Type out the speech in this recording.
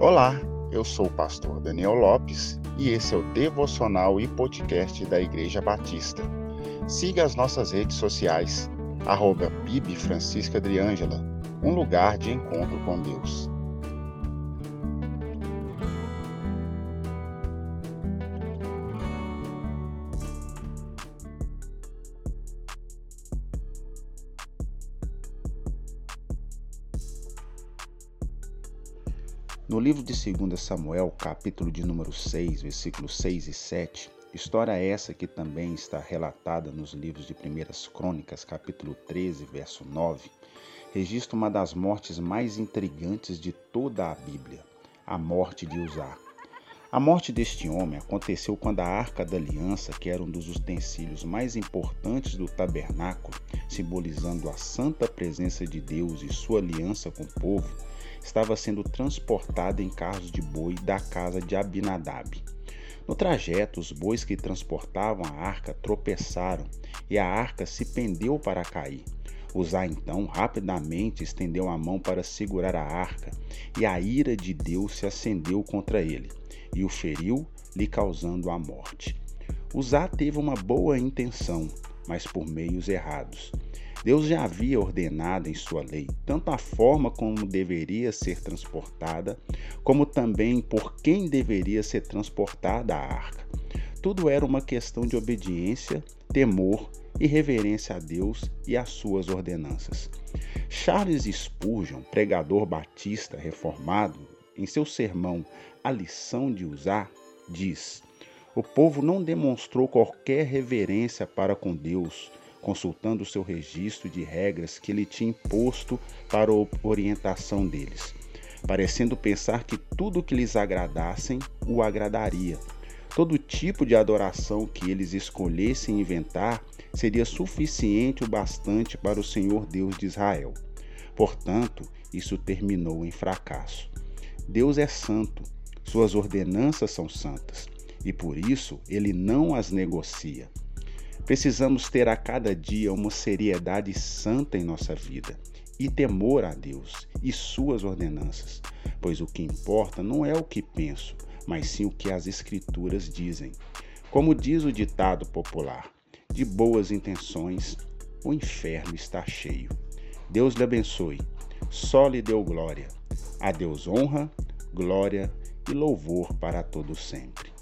Olá, eu sou o pastor Daniel Lopes e esse é o devocional e podcast da Igreja Batista. Siga as nossas redes sociais, arroba Bibi Francisca um lugar de encontro com Deus. No livro de 2 Samuel, capítulo de número 6, versículos 6 e 7, história essa que também está relatada nos livros de 1 Crônicas, capítulo 13, verso 9, registra uma das mortes mais intrigantes de toda a Bíblia, a morte de Uzá. A morte deste homem aconteceu quando a Arca da Aliança, que era um dos utensílios mais importantes do tabernáculo, simbolizando a santa presença de Deus e sua aliança com o povo, estava sendo transportada em carros de boi da casa de Abinadab. No trajeto, os bois que transportavam a arca tropeçaram e a arca se pendeu para cair. Uzá então rapidamente estendeu a mão para segurar a arca, e a ira de Deus se acendeu contra ele, e o feriu, lhe causando a morte. Uzá teve uma boa intenção, mas por meios errados. Deus já havia ordenado em sua lei tanto a forma como deveria ser transportada, como também por quem deveria ser transportada a arca. Tudo era uma questão de obediência, temor e reverência a Deus e às suas ordenanças. Charles Spurgeon, pregador batista reformado, em seu sermão A Lição de Usar, diz: O povo não demonstrou qualquer reverência para com Deus consultando o seu registro de regras que ele tinha imposto para orientação deles, parecendo pensar que tudo que lhes agradassem o agradaria. Todo tipo de adoração que eles escolhessem inventar seria suficiente o bastante para o Senhor Deus de Israel. Portanto, isso terminou em fracasso. Deus é santo, suas ordenanças são santas, e por isso ele não as negocia. Precisamos ter a cada dia uma seriedade santa em nossa vida e temor a Deus e suas ordenanças, pois o que importa não é o que penso, mas sim o que as Escrituras dizem. Como diz o ditado popular, de boas intenções o inferno está cheio. Deus lhe abençoe, só lhe deu glória. A Deus honra, glória e louvor para todos sempre.